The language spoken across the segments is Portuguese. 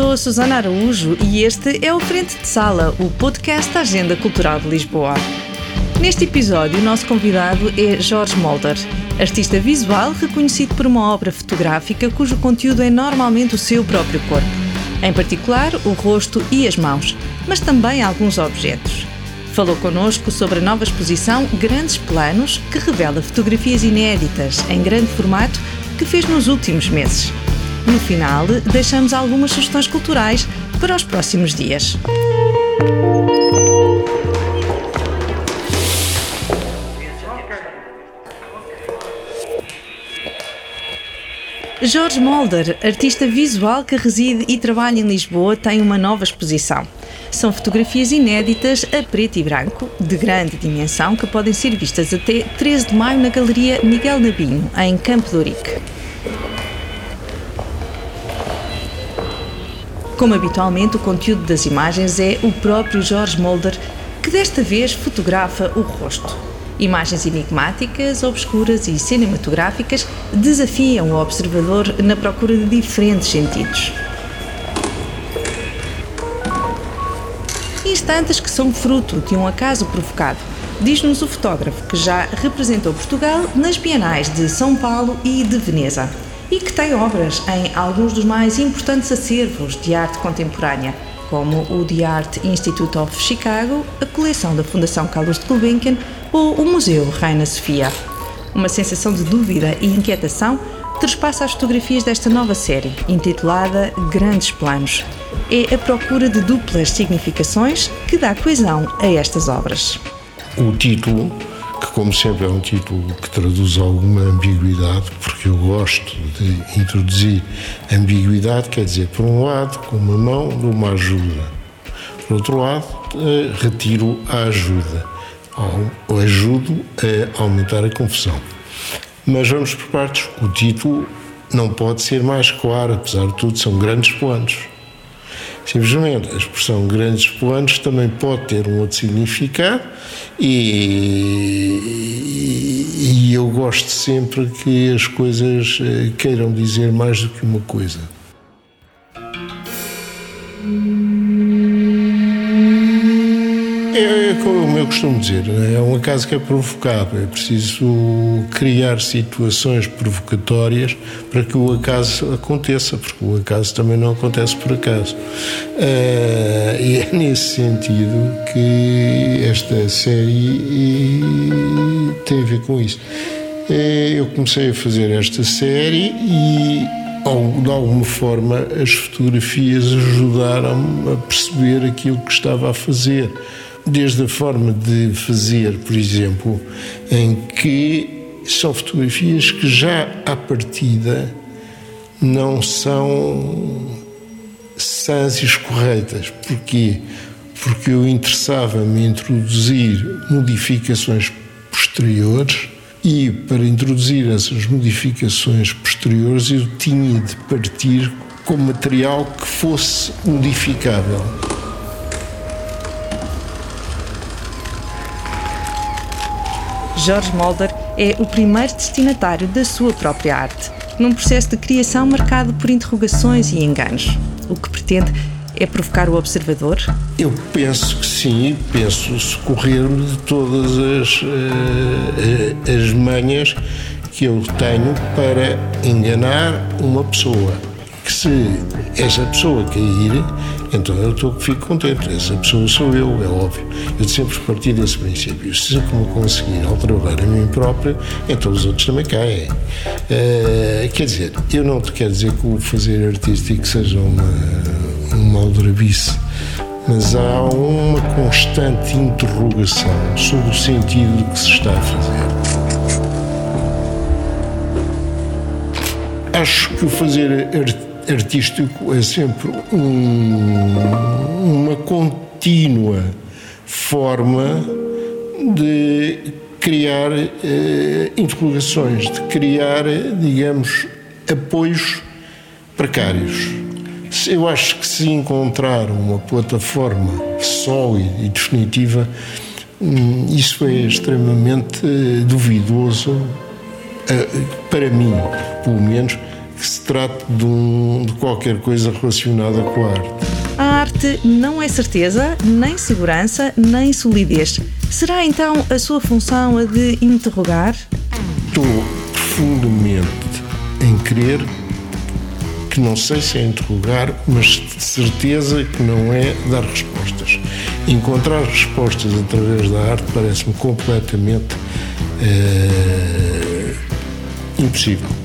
sou a Susana Araújo e este é o Frente de Sala, o podcast da Agenda Cultural de Lisboa. Neste episódio, o nosso convidado é Jorge Molder, artista visual reconhecido por uma obra fotográfica cujo conteúdo é normalmente o seu próprio corpo, em particular o rosto e as mãos, mas também alguns objetos. Falou connosco sobre a nova exposição Grandes Planos, que revela fotografias inéditas em grande formato que fez nos últimos meses. No final, deixamos algumas sugestões culturais para os próximos dias. Jorge Molder, artista visual que reside e trabalha em Lisboa, tem uma nova exposição. São fotografias inéditas a preto e branco, de grande dimensão, que podem ser vistas até 13 de maio na Galeria Miguel Nabinho, em Campo de Ourique. Como habitualmente, o conteúdo das imagens é o próprio Jorge Molder, que desta vez fotografa o rosto. Imagens enigmáticas, obscuras e cinematográficas desafiam o observador na procura de diferentes sentidos. Instantes que são fruto de um acaso provocado, diz-nos o fotógrafo que já representou Portugal nas bienais de São Paulo e de Veneza e que tem obras em alguns dos mais importantes acervos de arte contemporânea como o The Art Institute of Chicago, a coleção da Fundação Carlos de Gulbenkian ou o Museu Reina Sofia. Uma sensação de dúvida e inquietação trespassa as fotografias desta nova série, intitulada Grandes Planos. É a procura de duplas significações que dá coesão a estas obras. O título como sempre, é um título que traduz alguma ambiguidade, porque eu gosto de introduzir ambiguidade, quer dizer, por um lado, com uma mão, dou uma ajuda, por outro lado, eh, retiro a ajuda, ou ajudo a aumentar a confusão. Mas vamos por partes. O título não pode ser mais claro, apesar de tudo, são grandes planos. Simplesmente, a expressão grandes planos também pode ter um outro significado e, e eu gosto sempre que as coisas eh, queiram dizer mais do que uma coisa. É, é como eu costumo dizer, é? é um acaso que é provocado. É preciso criar situações provocatórias para que o acaso aconteça, porque o acaso também não acontece por acaso. Uh, e é nesse sentido que esta série tem a ver com isso. Uh, eu comecei a fazer esta série e de alguma forma as fotografias ajudaram-me a perceber aquilo que estava a fazer desde a forma de fazer, por exemplo, em que são fotografias que já à partida não são sãs e corretas. Porquê? Porque eu interessava-me introduzir modificações posteriores e para introduzir essas modificações posteriores eu tinha de partir com material que fosse modificável. Jorge Molder é o primeiro destinatário da sua própria arte, num processo de criação marcado por interrogações e enganos. O que pretende é provocar o observador? Eu penso que sim, penso socorrer-me de todas as, uh, as manhas que eu tenho para enganar uma pessoa. Que se essa pessoa cair, então eu estou, fico contente. Essa pessoa sou eu, é óbvio. Eu sempre parti desse princípio. Se eu conseguir alterar a mim próprio, então os outros também caem. Uh, quer dizer, eu não te quero dizer que o fazer artístico seja uma, uma aldrabice, mas há uma constante interrogação sobre o sentido do que se está a fazer. Acho que o fazer artístico é sempre um, uma contínua forma de criar eh, interrogações, de criar, digamos, apoios precários. Eu acho que se encontrar uma plataforma sólida e definitiva, hum, isso é extremamente duvidoso eh, para mim, pelo menos, que se trate de, um, de qualquer coisa relacionada com a arte. A arte não é certeza, nem segurança, nem solidez. Será então a sua função a de interrogar? Estou profundamente em crer que não sei se é interrogar, mas de certeza que não é dar respostas. Encontrar respostas através da arte parece-me completamente eh, impossível.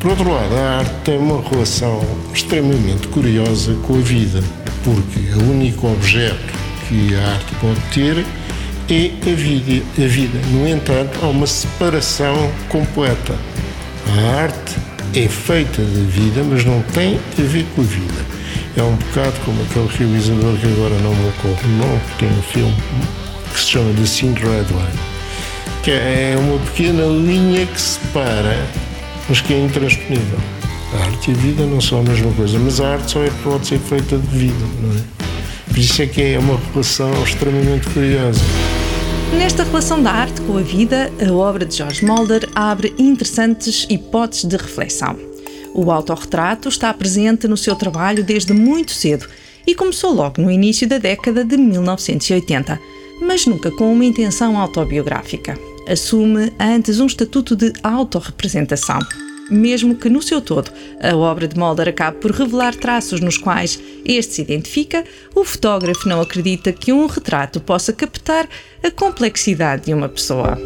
Por outro lado, a arte tem uma relação extremamente curiosa com a vida, porque o único objeto que a arte pode ter é a vida. A vida. No entanto, há uma separação completa. A arte é feita de vida, mas não tem a ver com a vida. É um bocado como aquele realizador que agora não me ocorre o nome, que tem um filme que se chama The Scene Red Line, que é uma pequena linha que separa, mas que é intransponível. A arte e a vida não são a mesma coisa, mas a arte só é, pode ser feita de vida, não é? Por isso é que é uma relação extremamente curiosa. Nesta relação da arte com a vida, a obra de George Mulder abre interessantes hipóteses de reflexão. O autorretrato está presente no seu trabalho desde muito cedo e começou logo no início da década de 1980, mas nunca com uma intenção autobiográfica. Assume antes um estatuto de autorrepresentação mesmo que no seu todo a obra de Mulder acabe por revelar traços nos quais este se identifica, o fotógrafo não acredita que um retrato possa captar a complexidade de uma pessoa.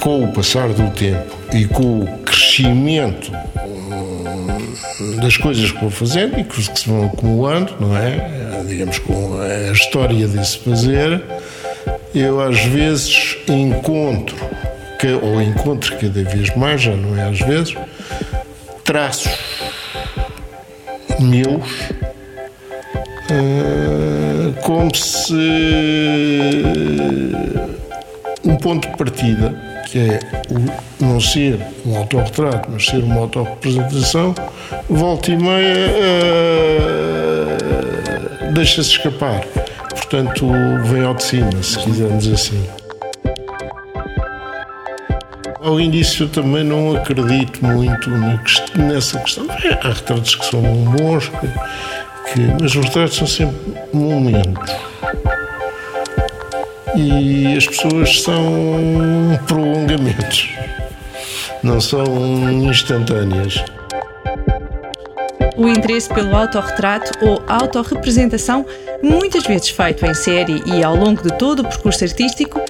Com o passar do tempo e com o crescimento hum, das coisas que vou fazendo e que se vão acumulando, não é? Digamos, com a história desse fazer, eu às vezes encontro que, ou encontro cada vez mais, já não é às vezes, traços meus uh, como se um ponto de partida, que é não ser um autorretrato, mas ser uma autorrepresentação, volta e meia uh, deixa-se escapar. Portanto, vem ao de cima, se quisermos assim. Disso, eu também não acredito muito nessa questão. É, há retratos que são bons, que, mas os retratos são sempre momentos. E as pessoas são prolongamentos, não são instantâneas. O interesse pelo autorretrato ou autorrepresentação, muitas vezes feito em série e ao longo de todo o percurso artístico,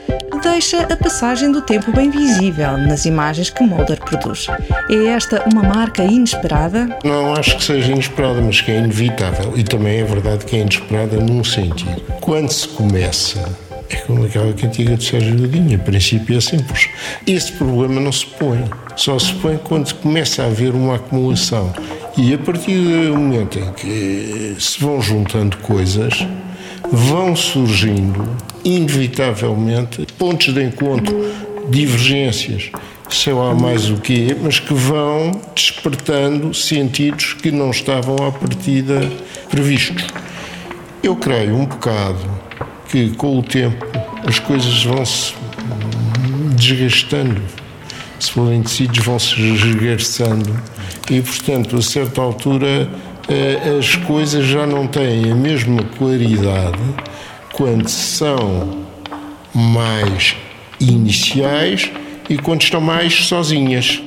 deixa a passagem do tempo bem visível nas imagens que Mulder produz. É esta uma marca inesperada? Não acho que seja inesperada, mas que é inevitável. E também é verdade que é inesperada num sentido. Quando se começa é como aquela cantiga de Sérgio Godinho, a princípio é simples. Esse problema não se põe, só se põe quando começa a haver uma acumulação. E a partir do momento em que se vão juntando coisas, vão surgindo, inevitavelmente, pontos de encontro, divergências, sei lá mais o quê, mas que vão despertando sentidos que não estavam à partida previstos. Eu creio um bocado que com o tempo as coisas vão se desgastando, se forem tecidos vão se desgastando e, portanto, a certa altura eh, as coisas já não têm a mesma claridade quando são mais iniciais e quando estão mais sozinhas.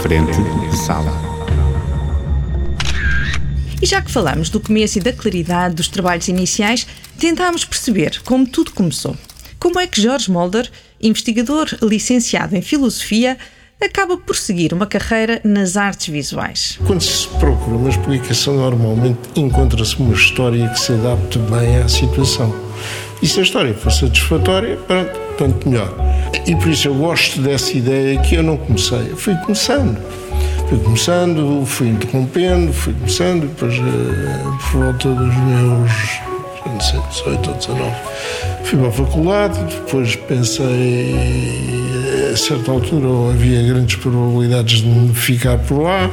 Frente de sala. E já que falamos do começo e da claridade dos trabalhos iniciais, tentámos perceber como tudo começou. Como é que George Mulder, investigador licenciado em filosofia, acaba por seguir uma carreira nas artes visuais. Quando se procura uma explicação, normalmente encontra-se uma história que se adapte bem à situação. E se a história for satisfatória, pronto, tanto melhor. E por isso eu gosto dessa ideia que eu não comecei, eu fui começando. Fui começando, fui interrompendo, fui começando, depois eh, por volta dos meus sei, 18 ou 19, fui para a faculdade, depois pensei a certa altura havia grandes probabilidades de ficar por lá.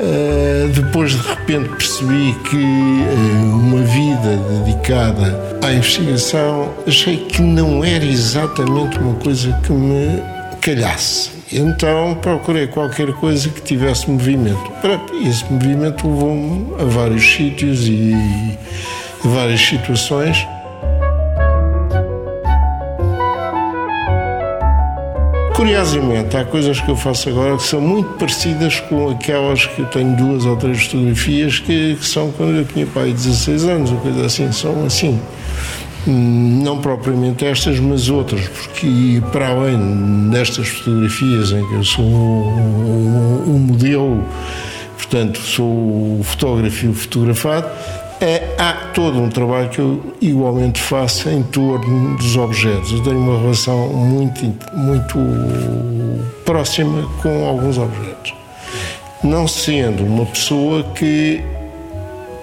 Uh, depois de repente percebi que uh, uma vida dedicada à investigação, achei que não era exatamente uma coisa que me calhasse. Então procurei qualquer coisa que tivesse movimento. E esse movimento levou-me a vários sítios e várias situações. Curiosamente, há coisas que eu faço agora que são muito parecidas com aquelas que eu tenho duas ou três fotografias que, que são quando eu tinha pai 16 anos, ou coisa assim, são assim. Não propriamente estas, mas outras, porque para além destas fotografias em que eu sou o, o, o modelo, portanto, sou o fotógrafo e o fotografado, há todo um trabalho que eu igualmente faço em torno dos objetos. Eu tenho uma relação muito, muito próxima com alguns objetos. Não sendo uma pessoa que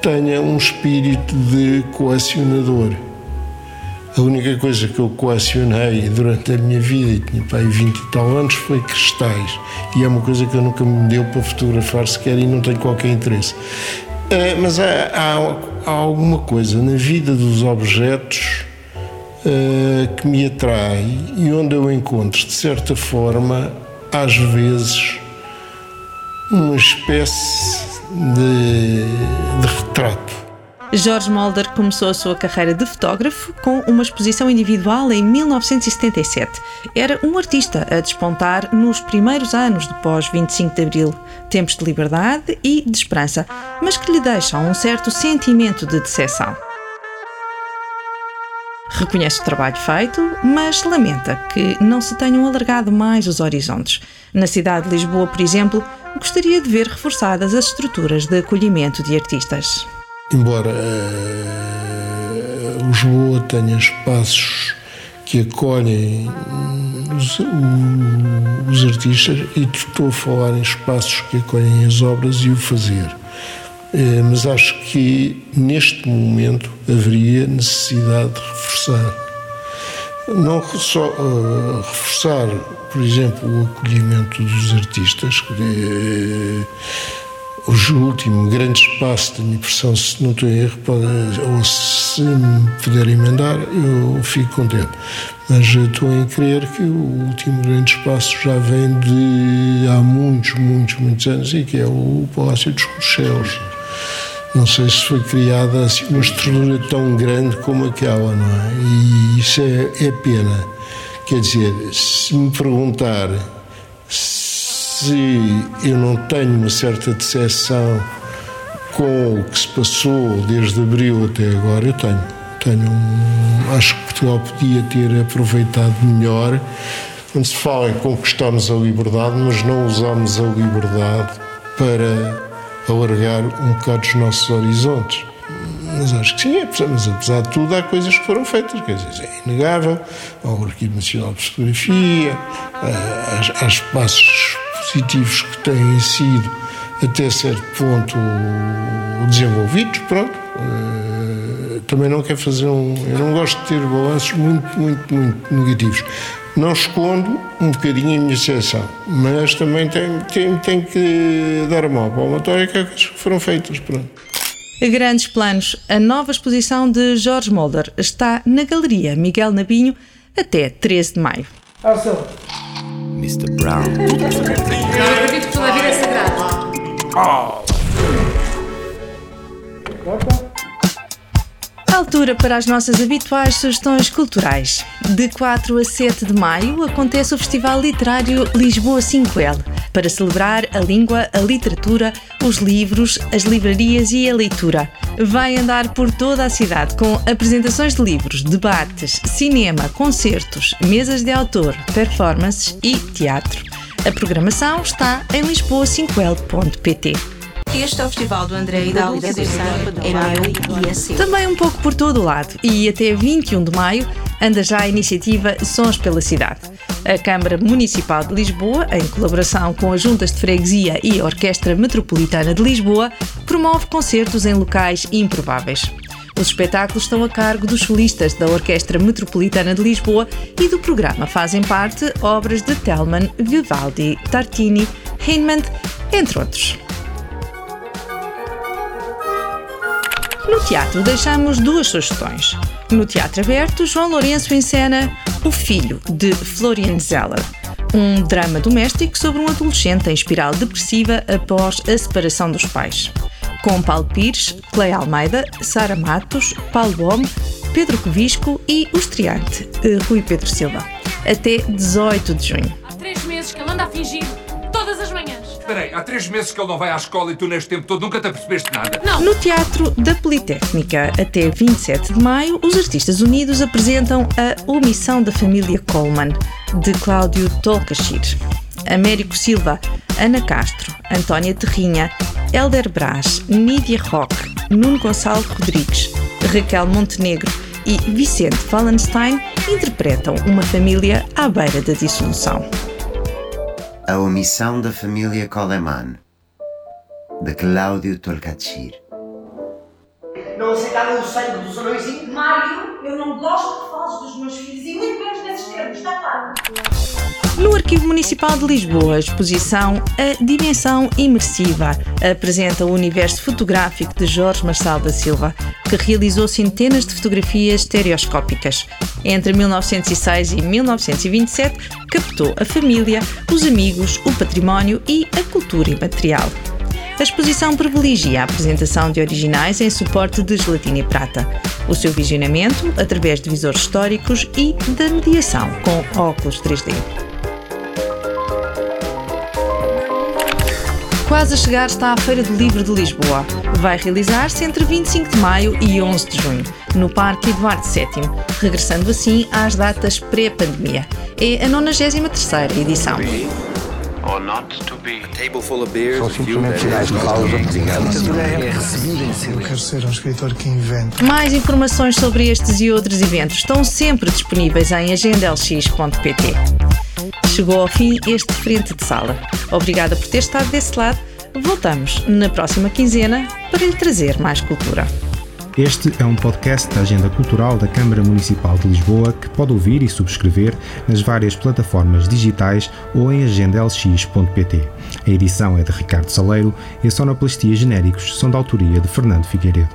tenha um espírito de colecionador. A única coisa que eu colecionei durante a minha vida, e tinha pai 20 e tal anos, foi cristais. E é uma coisa que eu nunca me deu para fotografar sequer e não tenho qualquer interesse. É, mas há, há, há, alguma coisa na vida dos objetos uh, que me atrai e onde eu encontro, de certa forma, às vezes, uma espécie de, de retrato. Jorge Mulder começou a sua carreira de fotógrafo com uma exposição individual em 1977. Era um artista a despontar nos primeiros anos do pós-25 de Abril, tempos de liberdade e de esperança, mas que lhe deixam um certo sentimento de decepção. Reconhece o trabalho feito, mas lamenta que não se tenham alargado mais os horizontes. Na cidade de Lisboa, por exemplo, gostaria de ver reforçadas as estruturas de acolhimento de artistas embora uh, Lisboa tenha espaços que acolhem os, os, artistas, e estou a falar em espaços que acolhem as obras e o fazer. Uh, mas acho que neste momento haveria necessidade de reforçar. Não só uh, reforçar, por exemplo, o acolhimento dos artistas, que, o último grande espaço de impressão, se não estou em erro, ou se me puder emendar, eu fico contente. Mas estou em crer que o último grande espaço já vem de há muitos, muitos, muitos anos e que é o Palácio dos Corchelos. Não sei se foi criada assim, uma estrutura tão grande como aquela, não é? E isso é, é pena. Quer dizer, se me perguntar se eu não tenho uma certa decepção com o que se passou desde abril até agora, eu tenho. tenho um, acho que Portugal podia ter aproveitado melhor. Quando se fala em conquistarmos a liberdade, mas não usamos a liberdade para alargar um bocado os nossos horizontes. Mas acho que sim, é, mas apesar de tudo, há coisas que foram feitas, quer dizer, é inegável. Há o Arquivo Nacional de Fotografia, há, espaços positivos que têm sido até certo ponto desenvolvidos, pronto. Uh, também não quero fazer um. Eu não gosto de ter balanços muito, muito, muito negativos. Não escondo um bocadinho a minha exceção, mas também tenho, tenho, tenho que dar a mão palmatória que coisas que foram feitas, pronto. Grandes planos. A nova exposição de Jorge Molder está na Galeria Miguel Nabinho até 13 de maio. Ação! Mr. Brown. A. Altura para as nossas habituais sugestões culturais. De 4 a 7 de maio acontece o Festival Literário Lisboa 5L, para celebrar a língua, a literatura, os livros, as livrarias e a leitura. Vai andar por toda a cidade com apresentações de livros, debates, cinema, concertos, mesas de autor, performances e teatro. A programação está em lisboa5l.pt. Este é o Festival do André e da é meu e é seu. Também um pouco por todo o lado e até 21 de maio anda já a iniciativa Sons pela Cidade. A Câmara Municipal de Lisboa, em colaboração com as Juntas de Freguesia e a Orquestra Metropolitana de Lisboa, promove concertos em locais improváveis. Os espetáculos estão a cargo dos solistas da Orquestra Metropolitana de Lisboa e do programa fazem parte obras de Telman, Vivaldi, Tartini, Heinemann, entre outros. No teatro deixamos duas sugestões. No Teatro Aberto, João Lourenço encena O Filho, de Florian Zeller, um drama doméstico sobre um adolescente em espiral depressiva após a separação dos pais. Com Paulo Pires, Cleia Almeida, Sara Matos, Paulo Bom, Pedro Covisco e o estreante, eh, Rui Pedro Silva. Até 18 de junho. Há três meses que ele anda a fingir todas as manhãs. Espera aí, há três meses que ele não vai à escola e tu neste tempo todo nunca te apercebeste nada. Não. No Teatro da Politécnica, até 27 de maio, os Artistas Unidos apresentam a Omissão da Família Coleman, de Cláudio Tolcachir. Américo Silva, Ana Castro, Antónia Terrinha, Helder Brás, Nídia Roque, Nuno Gonçalo Rodrigues, Raquel Montenegro e Vicente Wallenstein interpretam uma família à beira da dissolução. A omissão da família Coleman, de Cláudio Tolcachir. Não aceitaram o sangue dos anõezinhos? Mário, eu não gosto que fales dos meus filhos e muito menos nesses termos, está claro? No Arquivo Municipal de Lisboa, a exposição A Dimensão Imersiva apresenta o universo fotográfico de Jorge Marçal da Silva, que realizou centenas de fotografias estereoscópicas. Entre 1906 e 1927, captou a família, os amigos, o património e a cultura imaterial. A exposição privilegia a apresentação de originais em suporte de gelatina e prata, o seu visionamento através de visores históricos e da mediação com óculos 3D. Quase a chegar está a Feira do Livro de Lisboa. Vai realizar-se entre 25 de maio e 11 de junho, no Parque Eduardo VII, regressando assim às datas pré-pandemia. É a 93ª edição. or not to be. table full of beers. São simplesmente sinais de pausa. Eu quero ser um escritor que inventa. Mais informações sobre estes e outros eventos estão sempre disponíveis em agendalx.pt. Chegou ao fim este Frente de Sala. Obrigada por ter estado desse lado. Voltamos na próxima quinzena para lhe trazer mais cultura. Este é um podcast da Agenda Cultural da Câmara Municipal de Lisboa que pode ouvir e subscrever nas várias plataformas digitais ou em agendalx.pt. A edição é de Ricardo Saleiro e a sonoplastia genéricos são da autoria de Fernando Figueiredo.